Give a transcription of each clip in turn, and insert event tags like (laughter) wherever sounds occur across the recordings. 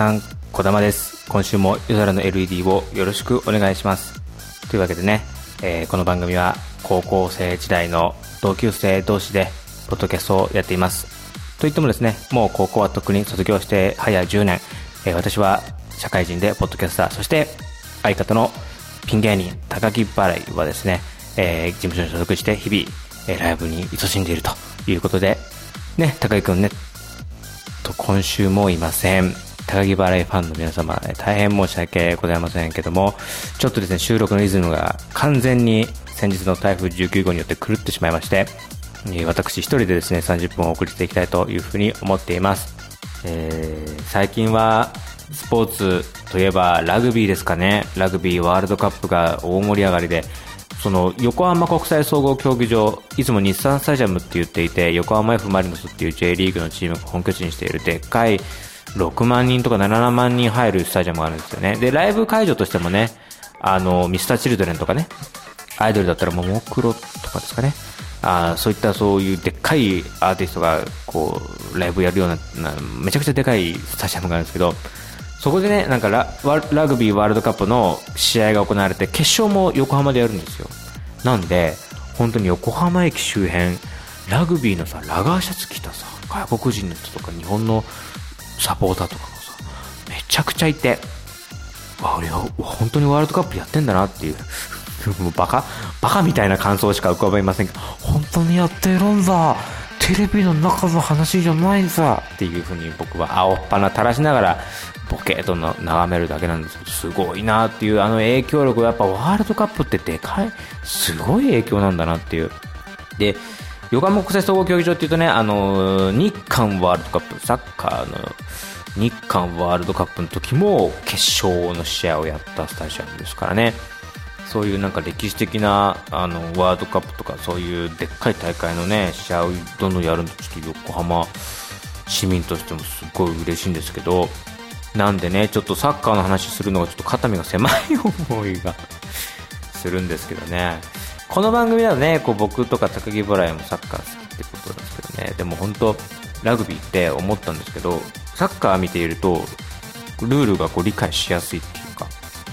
さん、小玉です。今週も夜空の LED をよろしくお願いします。というわけでね、えーこの番組は高校生時代の同級生同士で、ポッドキャストをやっています。といってもですね、もう高校はとっくに卒業して早10年、えー私は社会人でポッドキャスター、そして相方のピン芸人、高木払いはですね、えー事務所に所属して日々、えーライブに勤しんでいるということで、ね、高木くんね、と今週もいません。高木払いファンの皆様、大変申し訳ございませんけども、ちょっとですね、収録のリズムが完全に先日の台風19号によって狂ってしまいまして、私一人でですね、30分を送りしていきたいというふうに思っています。えー最近はスポーツといえばラグビーですかね。ラグビーワールドカップが大盛り上がりで、その横浜国際総合競技場、いつも日産スタジアムって言っていて、横浜 F・ マリノスっていう J リーグのチームが本拠地にしているでっかい6万人とか7万人入るスタジアムがあるんですよね。で、ライブ会場としてもね、あの、ミスターチルドレンとかね、アイドルだったらももクロとかですかね。あそういったそういうでっかいアーティストがこうライブやるようなめちゃくちゃでかいスタジアムがあるんですけどそこでねなんかララグビーワールドカップの試合が行われて決勝も横浜でやるんですよなんで本当に横浜駅周辺ラグビーのさラガーシャツ着たさ外国人の人とか日本のサポーターとかがさめちゃくちゃいてあ俺は本当にワールドカップやってんだなっていう (laughs) もうバカバカみたいな感想しか浮かべませんけど本当にやってるんだ。テレビの中の話じゃないんだ。っていうふうに僕は青っ鼻垂らしながらボケーとな眺めるだけなんですけどすごいなっていうあの影響力やっぱワールドカップってでかいすごい影響なんだなっていう。で横浜国際総合競技場っていうとね、あの日韓ワールドカップ、サッカーの日韓ワールドカップの時も決勝の試合をやったスタジアムですからね。そういうなんか歴史的なあのワールドカップとかそういうでっかい大会のね試合をどんどんやるのちょっと横浜市民としてもすごい嬉しいんですけどなんでねちょっとサッカーの話するのがちょっと肩身が狭い思いがするんですけどねこの番組だとねこう僕とか高木払いもサッカー好きってことですけどね。でも本当ラグビーって思ったんですけどサッカー見ているとルールがこう理解しやすいっていうか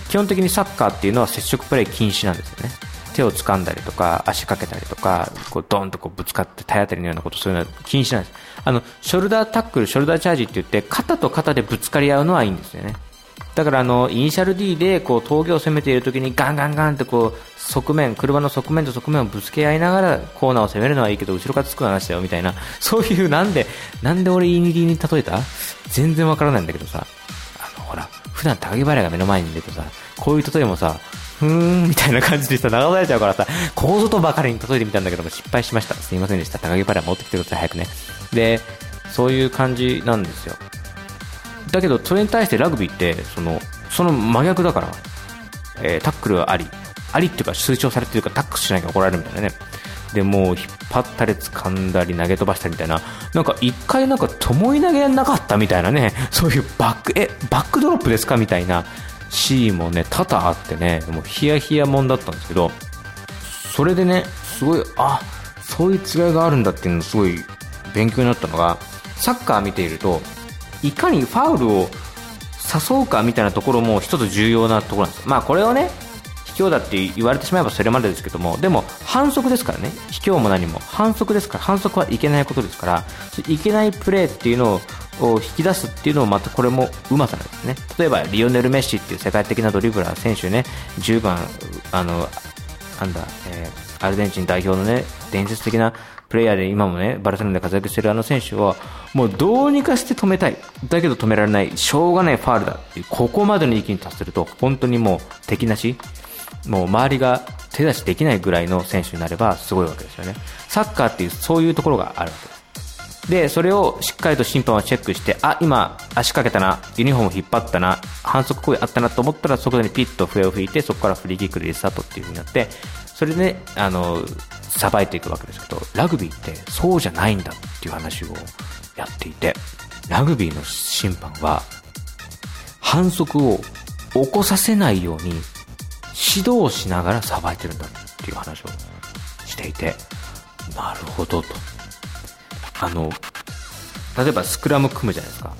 基本的にサッカーっていうのは接触プレー禁止なんですよね。手を掴んだりとか足かけたりとかこうドンとこうぶつかって体当たりのようなことそういうのは禁止なんです。あのショルダータックルショルダーチャージって言って肩と肩でぶつかり合うのはいいんですよね。だからあのイニシャル D でこう峠を攻めている時にガンガンガンってこう側面車の側面と側面をぶつけ合いながらコーナーを攻めるのはいいけど後ろからつく話だよみたいな。(laughs) そういうなんでなんで俺イニリに例えた？(laughs) 全然わからないんだけどさ。あのほら普段高木払いが目の前にいるとさこういう例えもさふーんみたいな感じでさ流されちゃうからさここぞとばかりに例えてみたんだけども失敗しました。すいませんでした。高木払い持ってきてください。早くね。でそういう感じなんですよ。だけどそれに対してラグビーってそのその真逆だから、えータックルはありありっていうか推奨されてるからタックルしなきゃ怒られるみたいなね。でもう引っ張ったり掴んだり投げ飛ばしたりみたいな。なんか一回なんかともい投げなかったみたいなね。(laughs) そういうバックえバックドロップですかみたいな。シーンもね多々あってね。もうヒヤヒヤもんだったんですけど。それでねすごいあそういう違いがあるんだっていうのすごい勉強になったのがサッカー見ているといかにファウルを誘うかみたいなところも一つ重要なところなんです。まあこれをね卑怯だって言われてしまえばそれまでですけどもでも反則ですからね。卑怯も何も。反則ですから。反則はいけないことですから。いけないプレーっていうのを引き出すっていうのもまたこれもうまさなんですね。例えばリオネル・メッシっていう世界的なドリブラー選手ね10番あのなんだ、えーアルゼンチン代表のね、伝説的なプレイヤーで今もね、バルセロナで活躍してるあの選手は、もうどうにかして止めたい。だけど止められない。しょうがないファールだっていう、ここまでの域に達すると、本当にもう敵なし、もう周りが手出しできないぐらいの選手になればすごいわけですよね。サッカーっていう、そういうところがあるわけです。で、それをしっかりと審判はチェックして、あ、今、足かけたな、ユニフォーム引っ張ったな、反則行為あったなと思ったら、そこでピッと笛を吹いて、そこからフリーキックでリスタートっていう風になって、それで、あの、さばいていくわけですけど、ラグビーってそうじゃないんだっていう話をやっていて、ラグビーの審判は、反則を起こさせないように、指導しながらさばいてるんだっていう話をしていて、なるほどと。あの、例えばスクラム組むじゃないですか。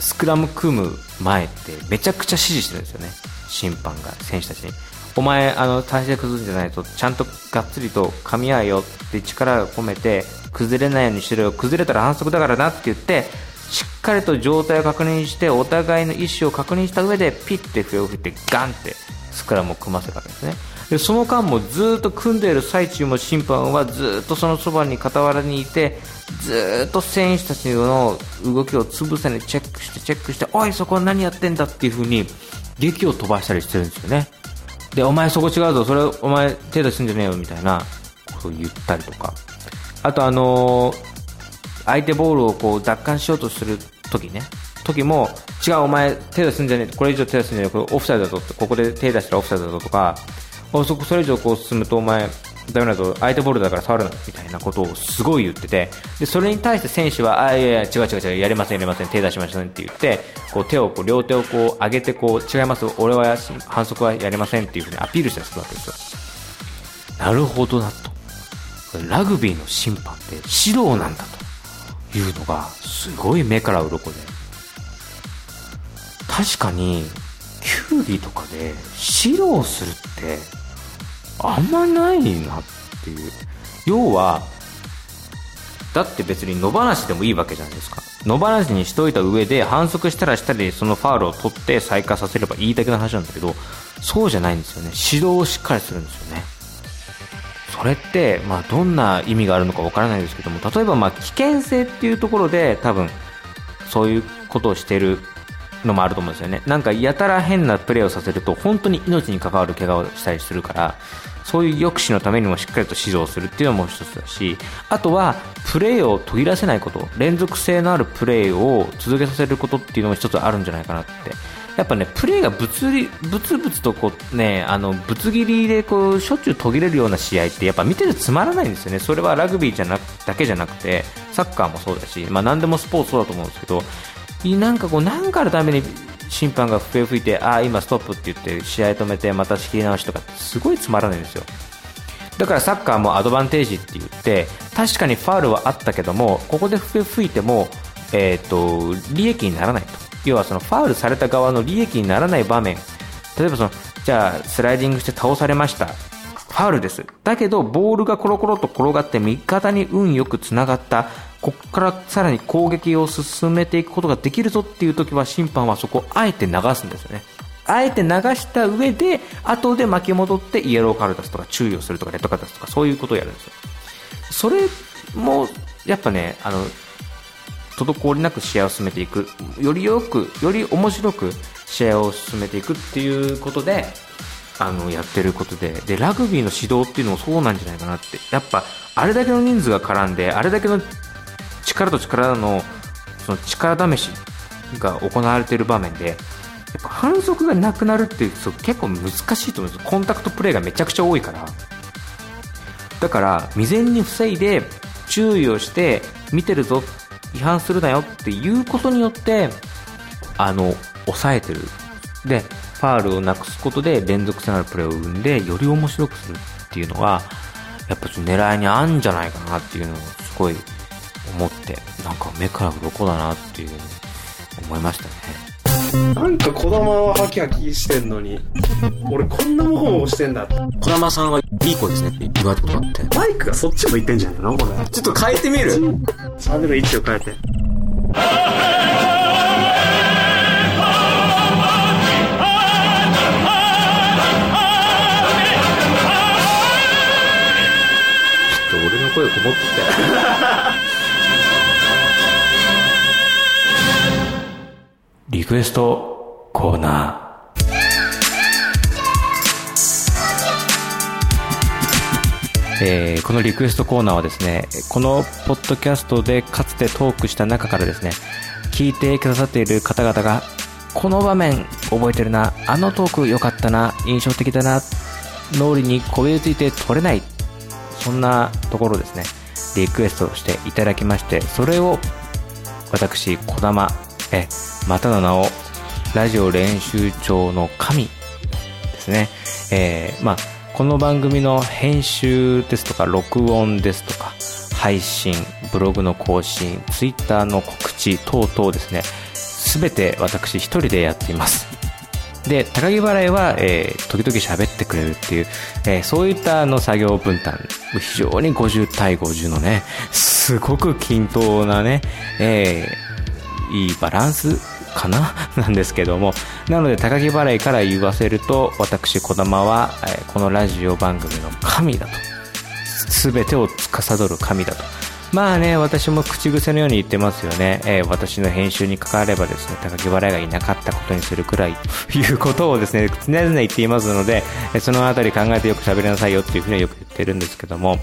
スクラム組む前ってめちゃくちゃ指示してるんですよね審判が選手たちにお前あの体勢崩すんじゃないとちゃんとがっつりと噛み合うよって力を込めて崩れないようにしろよ。崩れたら反則だからなって言ってしっかりと状態を確認してお互いの意思を確認した上でピッて笛を吹いてガンってスクラムを組ませるわけですね。でその間もずっと組んでいる最中も審判はずっとそのそばに傍らにいてずっと選手たちの動きをつぶさにチェックしてチェックしておいそこは何やってんだっていう風に劇を飛ばしたりしてるんですよね。でお前そこ違うぞ。それお前手出すんじゃねえよみたいなことを言ったりとか。あとあのー相手ボールをこう奪還しようとする時ね。時も違うお前手出すんじゃねえこれ以上手出すんじゃねえこれオフサイドだぞってここで手出したらオフサイドだぞとかそこそれ以上こう進むとお前ダメだぞ相手ボールだから触るなみたいなことをすごい言っててでそれに対して選手はあいやいや違う違う違うやりませんやりません手出しませんって言ってこう手をこう両手をこう上げてこう違います俺は反則はやりませんっていうふうにアピールしたりするわけですよ。なるほどなと。ラグビーの審判って指導なんだというのがすごい目から鱗で。確かに球技とかで指導するってあんまないなっていう。要はだって別に野放しでもいいわけじゃないですか。野放しにしといた上で反則したらしたりそのファウルを取って再開させればいいだけの話なんだけどそうじゃないんですよね。指導をしっかりするんですよね。それって、まあ、どんな意味があるのかわからないですけども例えばまあ危険性っていうところで多分そういうことをしてるのもあると思うんですよね。なんかやたら変なプレーをさせると本当に命に関わる怪我をしたりするからそういう抑止のためにもしっかりと指導するっていうのも一つだしあとはプレーを途切らせないこと連続性のあるプレーを続けさせることっていうのも一つあるんじゃないかなって。やっぱねプレーが物理ブツブツとこうねあのぶつ切りでこうしょっちゅう途切れるような試合ってやっぱ見ててつまらないんですよね。それはラグビーじゃなだけじゃなくてサッカーもそうだしまあ何でもスポーツそうだと思うんですけどなんかこう何かあるために審判が笛を吹いてああ今ストップって言って試合止めてまた仕切り直しとかすごいつまらないんですよ。だからサッカーもアドバンテージって言って確かにファウルはあったけどもここで笛吹いても、えーと、利益にならないと。要はそのファウルされた側の利益にならない場面。例えばそのじゃあスライディングして倒されました。ファウルですだけどボールがコロコロと転がって味方に運よくつながったここからさらに攻撃を進めていくことができるぞっていう時は審判はそこをあえて流すんですよね。あえて流した上で、後で巻き戻ってイエローカード出すとか注意をするとかレッドカード出すとかそういうことをやるんですよ。それも、やっぱね、あの、滞りなく試合を進めていく、よりよく、より面白く試合を進めていくっていうことで、あの、やってることで、で、ラグビーの指導っていうのもそうなんじゃないかなって、やっぱ、あれだけの人数が絡んで、あれだけの力と力のその力試しが行われている場面でやっぱ反則がなくなるっていう結構難しいと思うんです。コンタクトプレーがめちゃくちゃ多いから。だから未然に防いで注意をして見てるぞ違反するなよっていうことによってあの抑えてる。でファールをなくすことで連続性のあるプレーを生んでより面白くするっていうのはやっぱ狙いにあるんじゃないかなっていうのをすごい思ってなんか目から鱗だなっていうふうに思いましたね。なんか児玉はハキハキしてんのに俺こんなもほもしてんだ児玉さんはいい子ですねって言われたことあって。マイクがそっち向いてんじゃないのこれ。ちょっと変えてみる。チャンネル位置を変えて声こもって (laughs) リクエストコーナー。えー、このリクエストコーナーはですね、このポッドキャストでかつてトークした中からですね、聞いてくださっている方々が、この場面覚えてるな、あのトーク良かったな、印象的だな、脳裏にこびりついて取れない、そんなところですね、リクエストしていただきまして、それを私、小玉、え、またの名を、ラジオ練習帳の神ですね。えー、まあ、この番組の編集ですとか、録音ですとか、配信、ブログの更新、ツイッターの告知等々ですね、全て私一人でやっています。で高木払いは、えー、時々喋ってくれるっていう、えー、そういったあの作業分担非常に50対50のねすごく均等なね、えー、いいバランスかな (laughs) なんですけどもなので高木払いから言わせると私児玉は、え、このラジオ番組の神だと全てを司る神だとまあね、私も口癖のように言ってますよね。えー、私の編集に関わればですね、高木払いがいなかったことにするくらいということをですね、常々言っていますので、そのあたり考えてよく喋りなさいよっていうふうにはよく言ってるんですけども、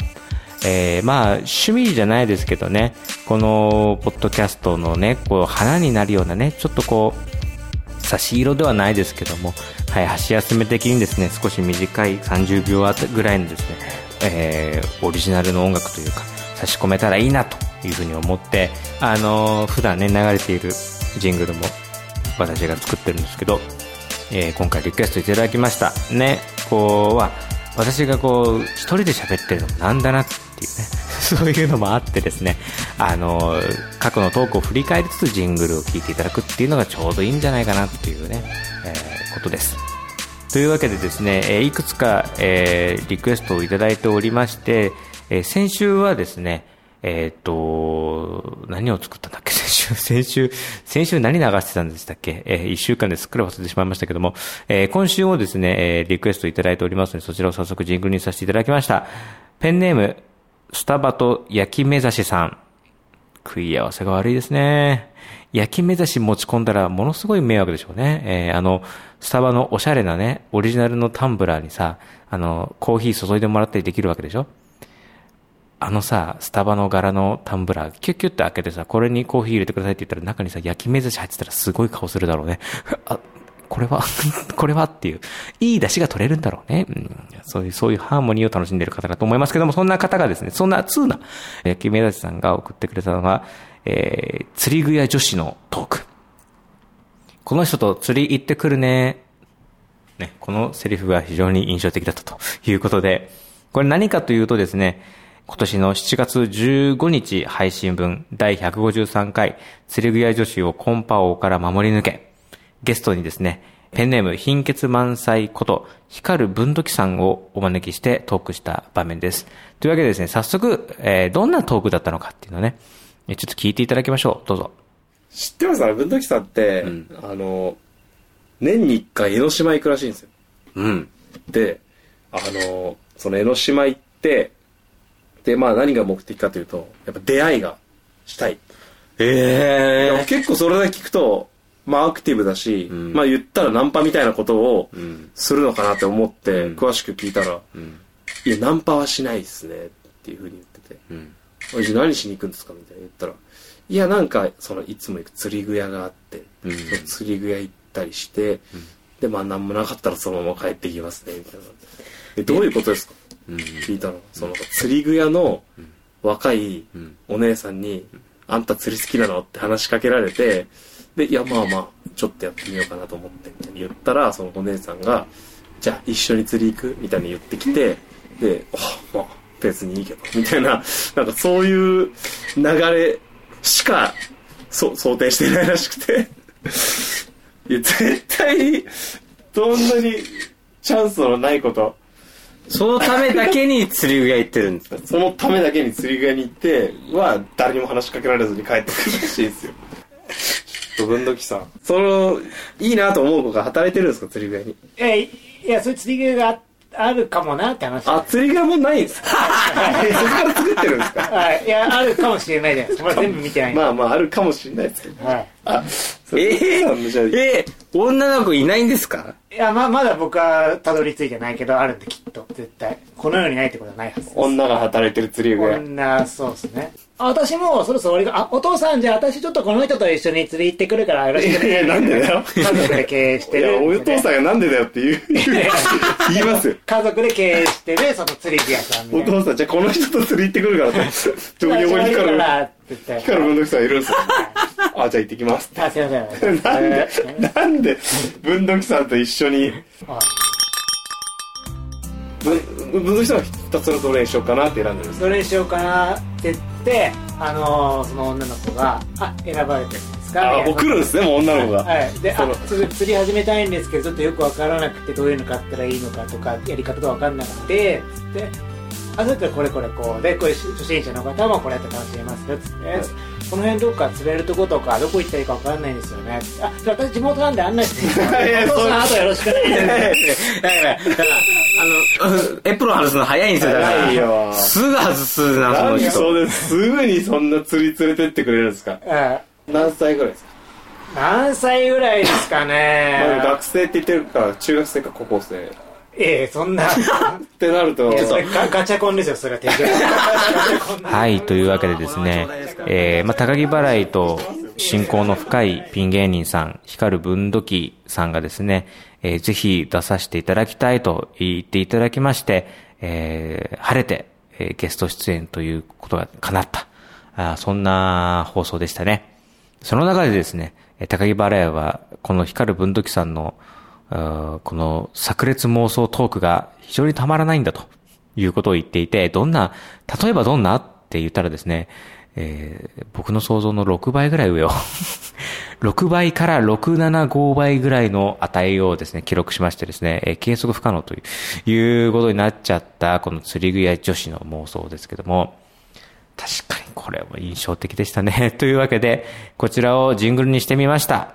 えー、まあ、趣味じゃないですけどね、この、ポッドキャストのね、こう、花になるようなね、ちょっとこう、差し色ではないですけども、はい、箸休め的にですね、少し短い30秒ぐらいのですね、えー、オリジナルの音楽というか、差し込めたらいいなというふうに思って、あのー、普段ね、流れているジングルも私が作ってるんですけど、えー、今回リクエストいただきました。ね、こうは、私がこう、一人で喋ってるのもなんだなっていうね、(laughs) そういうのもあってですね、あのー、過去のトークを振り返りつつジングルを聴いていただくっていうのがちょうどいいんじゃないかなっていうね、えー、ことです。というわけでですね、えいくつか、えー、リクエストをいただいておりまして、えー、先週はですね、えっ、と、何を作ったんだっけ？(laughs) 先週、先週、先週何流してたんでしたっけ？えー、一週間ですっかり忘れてしまいましたけども、えー、今週もですね、えー、リクエストいただいておりますので、そちらを早速ジングルにさせていただきました。ペンネーム、スタバと焼き目指しさん。食い合わせが悪いですね。焼き目指し持ち込んだらものすごい迷惑でしょうね。えー、あの、スタバのおしゃれなね、オリジナルのタンブラーにさ、あの、コーヒー注いでもらったりできるわけでしょ？あのさ、スタバの柄のタンブラー、キュッキュッて開けてさ、これにコーヒー入れてくださいって言ったら中にさ、焼き目寿司入ってたらすごい顔するだろうね。あ、これは (laughs) これはっていう、いい出汁が取れるんだろうね。うん、そういう、そういうハーモニーを楽しんでる方だと思いますけども、そんな方がですね、そんな通な焼き目寿司さんが送ってくれたのが、えー、釣り具屋女子のトーク。この人と釣り行ってくるね。ね、このセリフが非常に印象的だったということで、これ何かというとですね、今年の7月15日配信分第153回釣り具屋女子をコンパ王から守り抜け、ゲストにですね、ペンネーム貧血満載こと光る文土器さんをお招きしてトークした場面です。というわけでですね、早速、えー、どんなトークだったのかっていうのをね、ちょっと聞いていただきましょう。どうぞ。知ってます？文土器さんって、うん、あの、年に一回江ノ島行くらしいんですよ。うん。で、あの、その江ノ島行って、で、まあ何が目的かというと、やっぱ出会いがしたい。ええー、結構それだけ聞くと、まあアクティブだし、うん、まあ言ったらナンパみたいなことをするのかなって思って、詳しく聞いたら、うん、いや、ナンパはしないですねっていうふうに言ってて、うん、じゃ何しに行くんですかみたいな言ったら、いや、なんか、その、いつも行く釣り具屋があって、うん、釣り具屋行ったりして、で、まあ何もなかったらそのまま帰ってきますね、みたいな。え、どういうことですか？聞いたの。その釣り具屋の若いお姉さんに、あんた釣り好きなの？って話しかけられて、で、いや、まあまあ、ちょっとやってみようかなと思って、みたいに言ったら、そのお姉さんが、じゃあ一緒に釣り行く？みたいに言ってきて、で、あ、まあ、別にいいけど、みたいな、なんかそういう流れしか、そ、想定してないらしくて、いや、絶対、どんなにチャンスのないこと、そのためだけに釣り具屋行ってるんですか？そのためだけに釣り具屋に行っては誰にも話しかけられずに帰ってくるらしいですよちょっと分度器さんそのいいなと思う子が働いてるんですか？釣り具屋に。えいやそういう釣り具屋があるかもなって話。あ釣り具屋もないんですか？そこから作ってるんですか？はい。いやあるかもしれないじゃないですか。全部見てないまあまああるかもしれないですけど。はい。あええー、えー、女の子いないんですか？いや、ま、まだ僕はたどり着いてないけど、あるんできっと、絶対。この世にないってことはないはずです。女が働いてる釣り具屋。女、そうですね。私もそろそろ俺が、あ、お父さんじゃあ私ちょっとこの人と一緒に釣り行ってくるからよろしく。いや、なんでだよ。家族で経営してる。いや、お父さんがなんでだよって言う、(laughs) 言いますよ。家族で経営してる、その釣り具屋さんお父さん、じゃあこの人と釣り行ってくるからって。ちょ、横に光る。光る文土さんいるんですよ。あ、じゃあ行ってきます。あ、すいません。なんで、なんで、文土さんと一緒に、文土さんはひたすらどれにしようかなって選んでるんですどれにしようかなってて、あのー、その女の子が、あ、選ばれてるんですか？あもう来るんですねもう女の子が。はい、であ釣り釣り始めたいんですけどちょっとよくわからなくてどういうの買ったらいいのかとかやり方がわかんなくてであそうやったらこれこれこうでこれ初心者の方もこれやって楽しめますよつって、この辺どっか釣れるとことかどこ行ったらいいかわかんないんですよね。あじゃあ私地元なんで案内していいですかいやお父さんあとよろしくお願いしますだから、だから、あの、エプロン外すの早いんですよ、だから。早 (laughs) いよすぐ外すな、その人。それすぐにそんな釣り連れてってくれるんですか？うん何歳ぐらいですか、何歳ぐらいですかまあ、ね学生って言ってるから中学生か高校生ええそんなってなるとガガチャコンですよそれは (laughs) はい、というわけでですね、えー、まあ、高木払いと親交の深いピン芸人さん、光る文土器さんがですね、えー、ぜひ出させていただきたいと言っていただきまして、えー、晴れて、えーゲスト出演ということが叶った。あーそんな放送でしたね。その中でですね、えー高木払いは、この光る文土器さんの、この炸裂妄想トークが非常にたまらないんだということを言っていて、どんな、例えばどんなって言ったらですね、えー僕の想像の6倍ぐらい上を、(laughs) 6倍から675倍ぐらいの値をですね、記録しましてですね、えー計測不可能という、いうことになっちゃった、この釣り具屋女子の妄想ですけども、確かにこれも印象的でしたね。(laughs) というわけで、こちらをジングルにしてみました。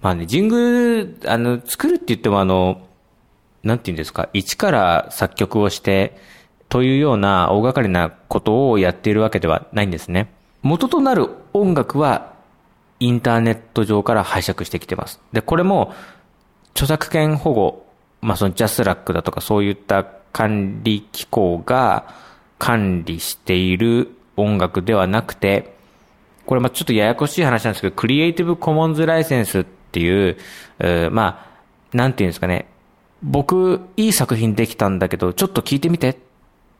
まあね、ジングル、あの、作るって言ってもあの、なんて言うんですか、一から作曲をして、というような大掛かりなことをやっているわけではないんですね。元となる音楽は、インターネット上から拝借してきてます。で、これも、著作権保護、まあそのジャスラックだとかそういった管理機構が管理している音楽ではなくて、これまちょっとややこしい話なんですけど、クリエイティブコモンズライセンスっていう、えまあ、なんていうんですかね、僕、いい作品できたんだけど、ちょっと聞いてみて。って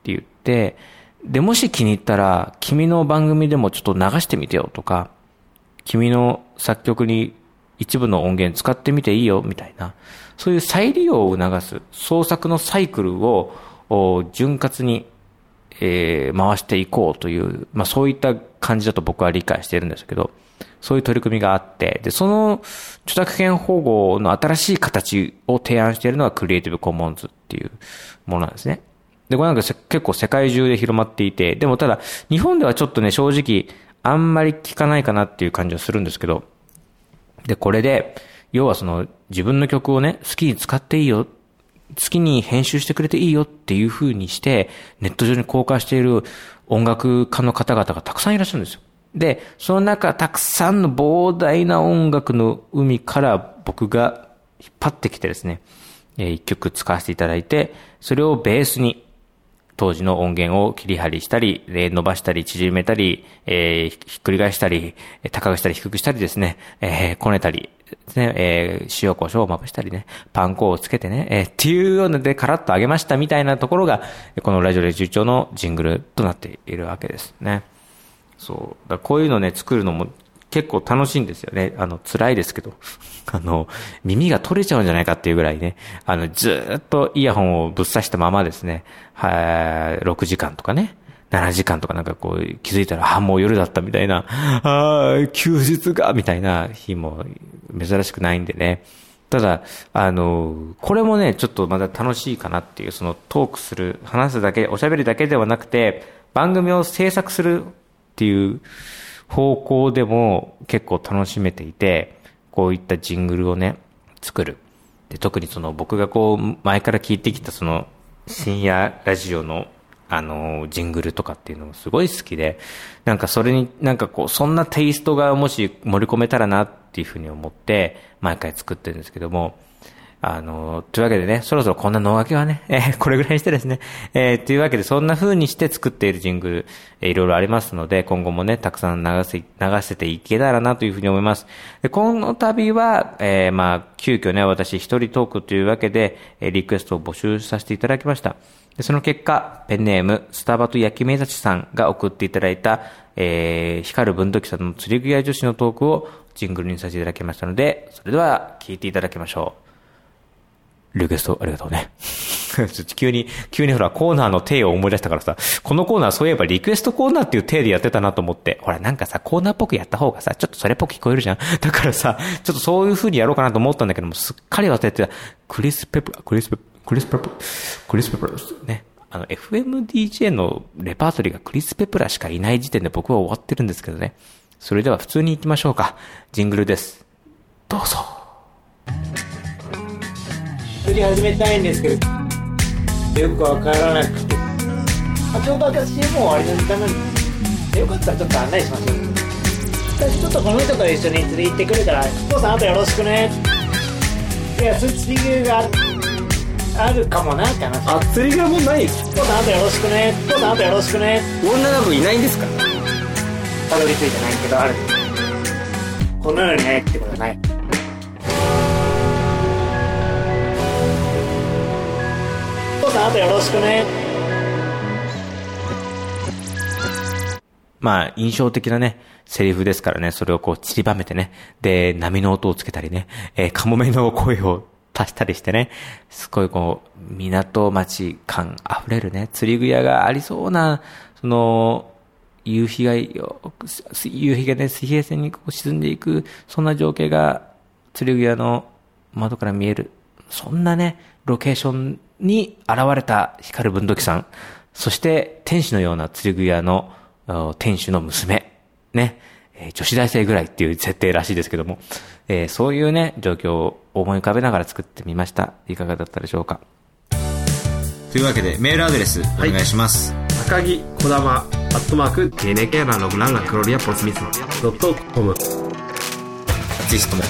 言って、で、もし気に入ったら、君の番組でもちょっと流してみてよとか、君の作曲に一部の音源使ってみていいよみたいな、そういう再利用を促す創作のサイクルを潤滑に、えー回していこうという、まあそういった感じだと僕は理解しているんですけど、そういう取り組みがあって、で、その著作権保護の新しい形を提案しているのがクリエイティブコモンズっていうものなんですね。で、これなんか結構世界中で広まっていて、でもただ、日本ではちょっとね、正直、あんまり聞かないかなっていう感じはするんですけど、で、これで、要はその、自分の曲をね、好きに使っていいよ、好きに編集してくれていいよっていう風にして、ネット上に公開している音楽家の方々がたくさんいらっしゃるんですよ。で、その中、たくさんの膨大な音楽の海から僕が引っ張ってきてですね、えー一曲使わせていただいて、それをベースに、当時の音源を切り張りしたり、で伸ばしたり、縮めたり、えーひっくり返したり、高くしたり低くしたりですね、えーこねたり、ですね、えー塩胡椒をまぶしたりね、パン粉をつけてね、えーっていうようなでカラッと揚げましたみたいなところが、このラジオレジュ長のジングルとなっているわけですね。そう。だこういうのね、作るのも結構楽しいんですよね。あの、辛いですけど。(laughs) あの、耳が取れちゃうんじゃないかっていうぐらいね、あの、ずっとイヤホンをぶっ刺したままですね、はい6時間とかね、7時間とかなんかこう気づいたら、あ、もう夜だったみたいな、あー休日が、みたいな日も珍しくないんでね。ただ、あの、これもね、ちょっとまだ楽しいかなっていう、そのトークする、話すだけ、おしゃべりだけではなくて、番組を制作するっていう方向でも結構楽しめていて、こういったジングルをね、作る。で、特にその僕がこう、前から聞いてきたその、深夜ラジオの、あの、ジングルとかっていうのもすごい好きで、なんかそれになんかこう、そんなテイストがもし盛り込めたらなっていうふうに思って、毎回作ってるんですけども、あの、というわけでね、そろそろこんな脳書きはね、(laughs) えーこれぐらいにしてですね、えーというわけでそんな風にして作っているジングル、えーいろいろありますので、今後もね、たくさん流せ、流せていけたらなというふうに思います。で、この度は、えーまあ、急遽ね、私一人トークというわけで、えーリクエストを募集させていただきました。でその結果、ペンネーム、スタバと焼き目立ちさんが送っていただいた、えー、光る文土器さんの釣り具屋女子のトークをジングルにさせていただきましたので、それでは聞いていただきましょう。リクエストありがとうね。(laughs) ちょっと急に、急にほら、コーナーの体を思い出したからさ、このコーナーそういえばリクエストコーナーっていう体でやってたなと思って、ほら、なんかさ、コーナーっぽくやった方がさ、ちょっとそれっぽく聞こえるじゃん。(laughs) だからさ、ちょっとそういう風にやろうかなと思ったんだけども、すっかり忘れてた。クリス・ペプラ、クリス・ペプ、クリス・ペプラ、クリス・ペプラですね。あの、FMDJ のレパートリーがクリス・ペプラしかいない時点で僕は終わってるんですけどね。それでは普通に行きましょうか。ジングルです。どうぞ。釣り始めたいんですけどよくわからなくて。あちょうど私もう終わりの時間なんでよ。かったらちょっと案内しましょう私ちょっとこの人と一緒に釣り行ってくるから父さんあとよろしくね。いや釣り具があるかもなって話あ釣りがもうない？父さんあとよろしくね。父さんあとよろしくね。女の子いないんですか？たどり着いてないけどある。このようにねってことはない父さんあとよろしくねまあ、印象的なね、セリフですからね、それをこう散りばめてね、で、波の音をつけたりね、えーカモメの声を足したりしてね、すごいこう、港町感溢れるね、釣り具屋がありそうな、その、夕日がよ、夕日がね、水平線にこう沈んでいく、そんな情景が釣り具屋の窓から見える。そんなね、ロケーションに現れた光る文土器さん。そして、天使のような釣り具屋のあ店主の娘。ね。えー女子大生ぐらいっていう設定らしいですけども、えーそういうね、状況を思い浮かべながら作ってみました。いかがだったでしょうか。というわけで、メールアドレスお願いします。高木こだまアットマーク TNK のグランガクロリアポスミスのドットコムぜひとも、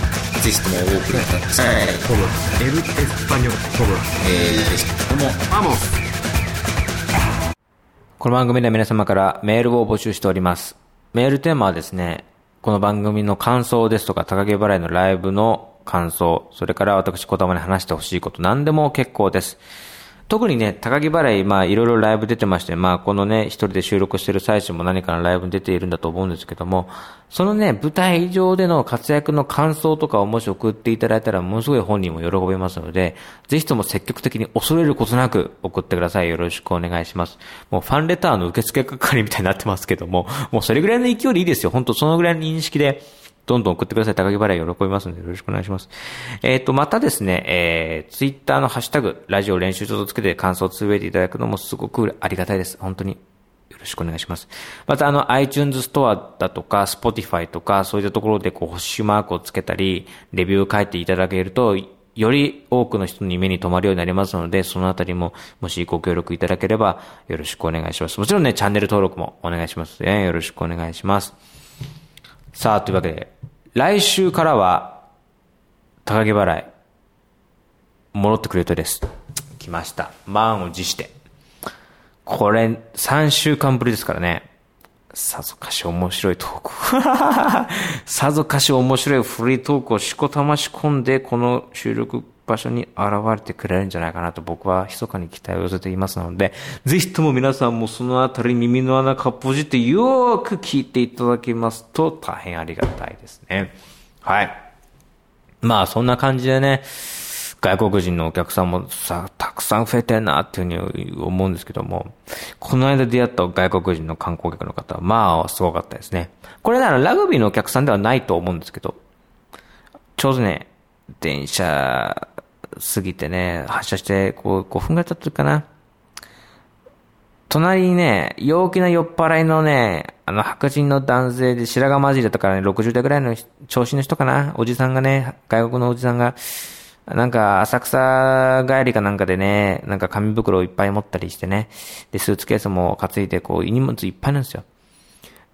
ぜひともお送りください。コムエルエスパニョコムえー、ぜひとも、バモスこの番組では皆様からメールを募集しております。メールテーマはですね、この番組の感想ですとか、高木払いのライブの感想、それから私、小玉に話してほしいこと、何でも結構です。特にね、高木払い、まあ、いろいろライブ出てまして、まあ、このね、一人で収録してる最中も何かのライブに出ているんだと思うんですけども、そのね、舞台上での活躍の感想とかをもし送っていただいたら、ものすごい本人も喜びますので、ぜひとも積極的に恐れることなく送ってください。よろしくお願いします。もうファンレターの受付係みたいになってますけども、もうそれぐらいの勢いでいいですよ。本当そのぐらいの認識で、どんどん送ってください。高木払い喜びますので、よろしくお願いします。えっ、と、またですね、えー、ツイッターのハッシュタグ、ラジオ練習場とつけて感想をつぶえていただくのもすごくありがたいです。本当に。よろしくお願いします。また、あの、iTunes ストアだとか、Spotify とか、そういったところで、こう、星マークをつけたり、レビューを書いていただけると、より多くの人に目に留まるようになりますので、そのあたりも、もしご協力いただければ、よろしくお願いします。もちろんね、チャンネル登録もお願いしますね。よろしくお願いします。さあ、というわけで、来週からは、高木払い、戻ってくれるとです。来ました。満を持して。これ、3週間ぶりですからね。さぞかし面白いトーク。(laughs) さぞかし面白いフリートークをしこたまし込んで、この収録場所に現れてくれるんじゃないかなと僕は密かに期待を寄せていますので、ぜひとも皆さんもそのあたり耳の穴かっぽじってよーく聞いていただけますと大変ありがたいですね。はい。まあそんな感じでね、外国人のお客さんもさ、たくさん増えてんなっていうふうに思うんですけども、この間出会った外国人の観光客の方は、まあ、すごかったですね。これならラグビーのお客さんではないと思うんですけど、ちょうどね、電車過ぎてね、発車して、こう、5分ぐらい経ってるかな。隣にね、陽気な酔っ払いのね、あの白人の男性で白髪混じりだったからね、60代ぐらいの調子の人かな、おじさんがね、外国のおじさんが、なんか、浅草帰りかなんかでね、なんか紙袋をいっぱい持ったりしてね、で、スーツケースも担いで、こう、荷物いっぱいなんですよ。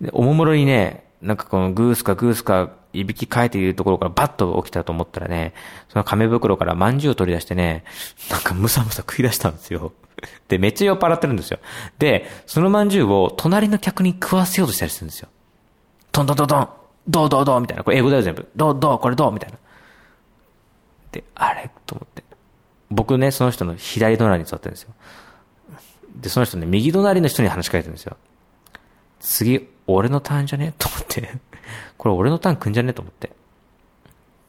で、おもむろにね、なんかこのグースかグースか、いびきかいているところからバッと起きたと思ったらね、その紙袋から饅頭を取り出してね、なんかムサムサ食い出したんですよ。(laughs) で、めっちゃ酔っ払ってるんですよ。で、その饅頭を隣の客に食わせようとしたりするんですよ。トントントントン、どうどうどうみたいな。これ英語だよ全部。どうどうこれどうみたいな。で、あれ？と思って。僕ね、その人の左隣に座ってるんですよ。で、その人ね、右隣の人に話しかけてるんですよ。次、俺のターンじゃね？と思って。これ俺のターン来んじゃねと思って。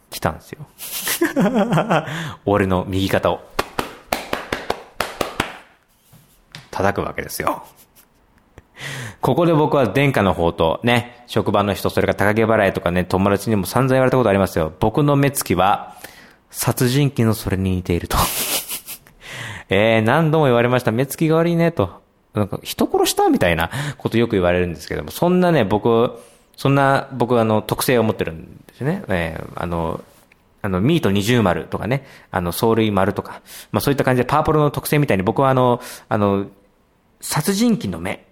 来たんですよ。(laughs) 俺の右肩を。叩くわけですよ。ここで僕は殿下の方とね、職場の人、それから高木払いとかね、友達にも散々言われたことありますよ。僕の目つきは、殺人鬼のそれに似ていると。(laughs) えー、何度も言われました。目つきが悪いね、と。なんか、人殺したみたいなことよく言われるんですけども、そんなね、僕、そんな、僕はあの、特性を持ってるんですね。えー、あの、あの、ミート二重丸とかね、あの、走塁丸とか、まあそういった感じでパープルの特性みたいに僕はあの、あの、殺人鬼の目、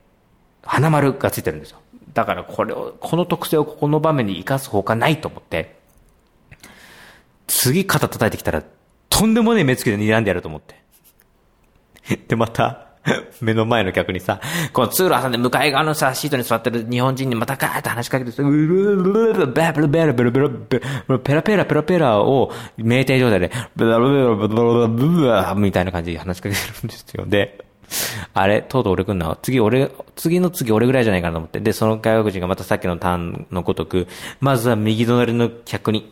花丸がついてるんですよ。だからこれを、この特性をここの場面に活かすほかないと思って、次肩叩いてきたら、とんでもねえ目つきで睨んでやると思って。で、また、目の前の客にさ、この通路挟んで向かい側のさ、シートに座ってる日本人にまたガーッと話しかけてさ、うるるるるベラベラベラベラベラペラペラペラペラを酩酊状態で、ベラベラベラベラベラみたいな感じで話しかけてるんですよ。で、あれ、とうとう俺来んな。次俺、次の次俺ぐらいじゃないかなと思って。で、その外国人がまたさっきのターンのごとく、まずは右隣の客に、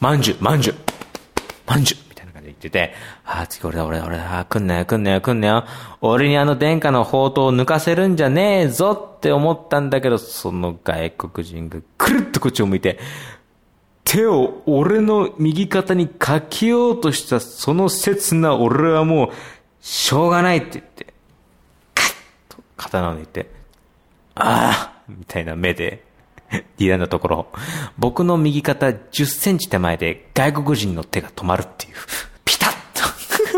まんじゅう、まんじゅう、まんじゅう、ってて、あ、次俺だ、俺だ、俺だ、来んなよ、来んなよ、来んなよ。俺にあの殿下の宝刀を抜かせるんじゃねえぞって思ったんだけど、その外国人がくるっとこっちを向いて、手を俺の右肩にかけようとしたその刹那俺はもうしょうがないって言って、カッと刀を抜いて、ああみたいな目で、ディラのところ、僕の右肩10センチ手前で外国人の手が止まるっていう、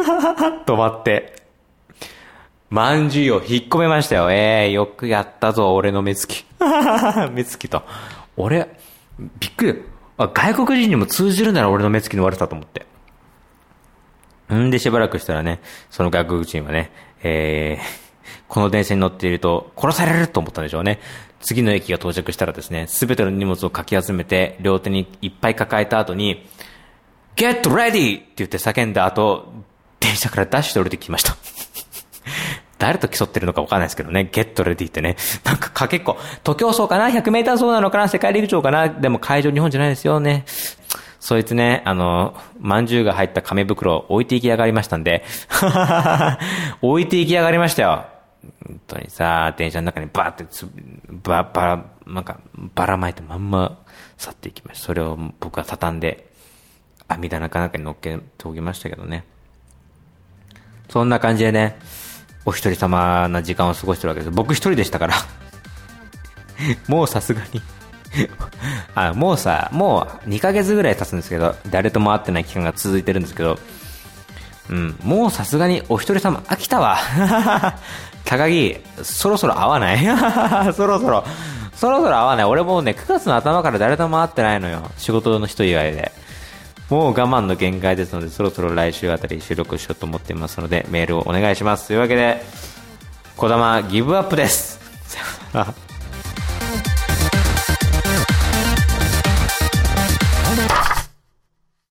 (laughs) 止まって、まんじゅうを引っ込めましたよ。ええー、よくやったぞ、俺の目つき。(laughs) 目つきと。俺、びっくり。外国人にも通じるなら俺の目つきの悪さと思って。んでしばらくしたらね、その外国人はね、えー、(laughs) この電車に乗っていると殺されると思ったんでしょうね。次の駅が到着したらですね、すべての荷物をかき集めて、両手にいっぱい抱えた後に、Get ready! って言って叫んだ後、電車からダッシュで降りてきました。誰と競ってるのかわかんないですけどね、ゲットレディってね。なんかかけっこ、徒競走かな ?100 メーター走なのかな？世界陸上かな？でも会場日本じゃないですよね。そいつね、あの、饅頭が入った紙袋を置いていきやがりましたんで、(laughs) 置いていきやがりましたよ。本当にさ、電車の中にバーってつ、ば、ばら、なんか、ばらまいてまんま去っていきました。それを僕は畳んで、網棚かなんかに乗っけておきましたけどね。そんな感じでね、お一人様な時間を過ごしてるわけです。僕一人でしたから (laughs) もうさすがに (laughs) あもうさ、もう2ヶ月ぐらい経つんですけど、誰とも会ってない期間が続いてるんですけど、うん、もうさすがにお一人様飽きたわ。(laughs) 高木、そろそろ会わない？そろそろ、そろそろ会わない。俺もうね、9月の頭から誰とも会ってないのよ。仕事の人以外で。もう我慢の限界ですので、そろそろ来週あたり収録しようと思っていますので、メールをお願いします。というわけで、小玉ギブアップです。